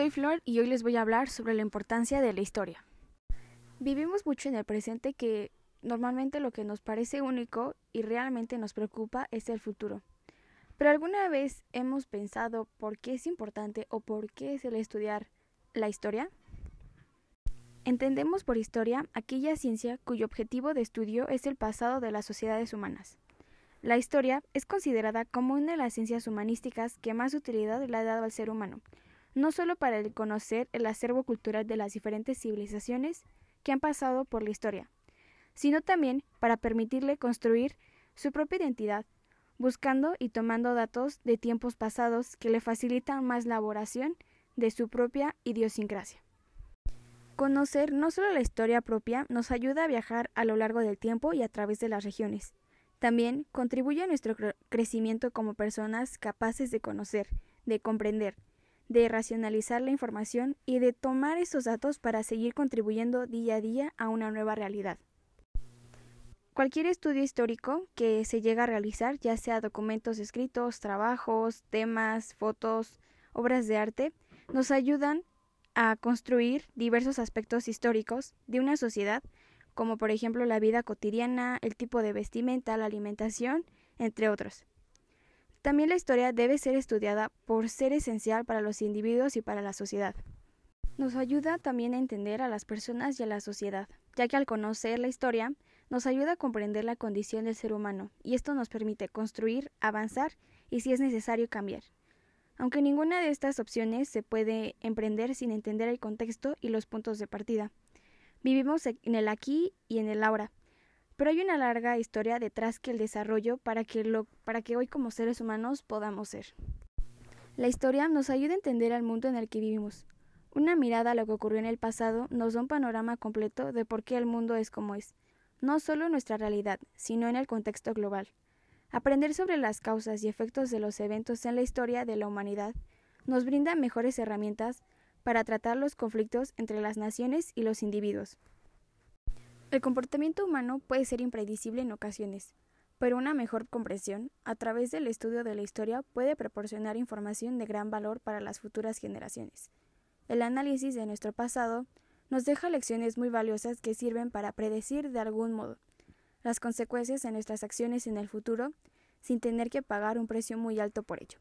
soy Flor y hoy les voy a hablar sobre la importancia de la historia. Vivimos mucho en el presente que normalmente lo que nos parece único y realmente nos preocupa es el futuro. Pero alguna vez hemos pensado por qué es importante o por qué es el estudiar la historia? Entendemos por historia aquella ciencia cuyo objetivo de estudio es el pasado de las sociedades humanas. La historia es considerada como una de las ciencias humanísticas que más utilidad le ha dado al ser humano, no solo para el conocer el acervo cultural de las diferentes civilizaciones que han pasado por la historia, sino también para permitirle construir su propia identidad, buscando y tomando datos de tiempos pasados que le facilitan más la elaboración de su propia idiosincrasia. Conocer no solo la historia propia nos ayuda a viajar a lo largo del tiempo y a través de las regiones. También contribuye a nuestro crecimiento como personas capaces de conocer, de comprender, de racionalizar la información y de tomar esos datos para seguir contribuyendo día a día a una nueva realidad. Cualquier estudio histórico que se llega a realizar, ya sea documentos escritos, trabajos, temas, fotos, obras de arte, nos ayudan a construir diversos aspectos históricos de una sociedad, como por ejemplo la vida cotidiana, el tipo de vestimenta, la alimentación, entre otros. También la historia debe ser estudiada por ser esencial para los individuos y para la sociedad. Nos ayuda también a entender a las personas y a la sociedad, ya que al conocer la historia nos ayuda a comprender la condición del ser humano, y esto nos permite construir, avanzar y si es necesario cambiar. Aunque ninguna de estas opciones se puede emprender sin entender el contexto y los puntos de partida. Vivimos en el aquí y en el ahora, pero hay una larga historia detrás que el desarrollo para que, lo, para que hoy como seres humanos podamos ser. La historia nos ayuda a entender al mundo en el que vivimos. Una mirada a lo que ocurrió en el pasado nos da un panorama completo de por qué el mundo es como es, no solo en nuestra realidad, sino en el contexto global. Aprender sobre las causas y efectos de los eventos en la historia de la humanidad nos brinda mejores herramientas para tratar los conflictos entre las naciones y los individuos. El comportamiento humano puede ser impredecible en ocasiones, pero una mejor comprensión, a través del estudio de la historia, puede proporcionar información de gran valor para las futuras generaciones. El análisis de nuestro pasado nos deja lecciones muy valiosas que sirven para predecir de algún modo las consecuencias de nuestras acciones en el futuro sin tener que pagar un precio muy alto por ello.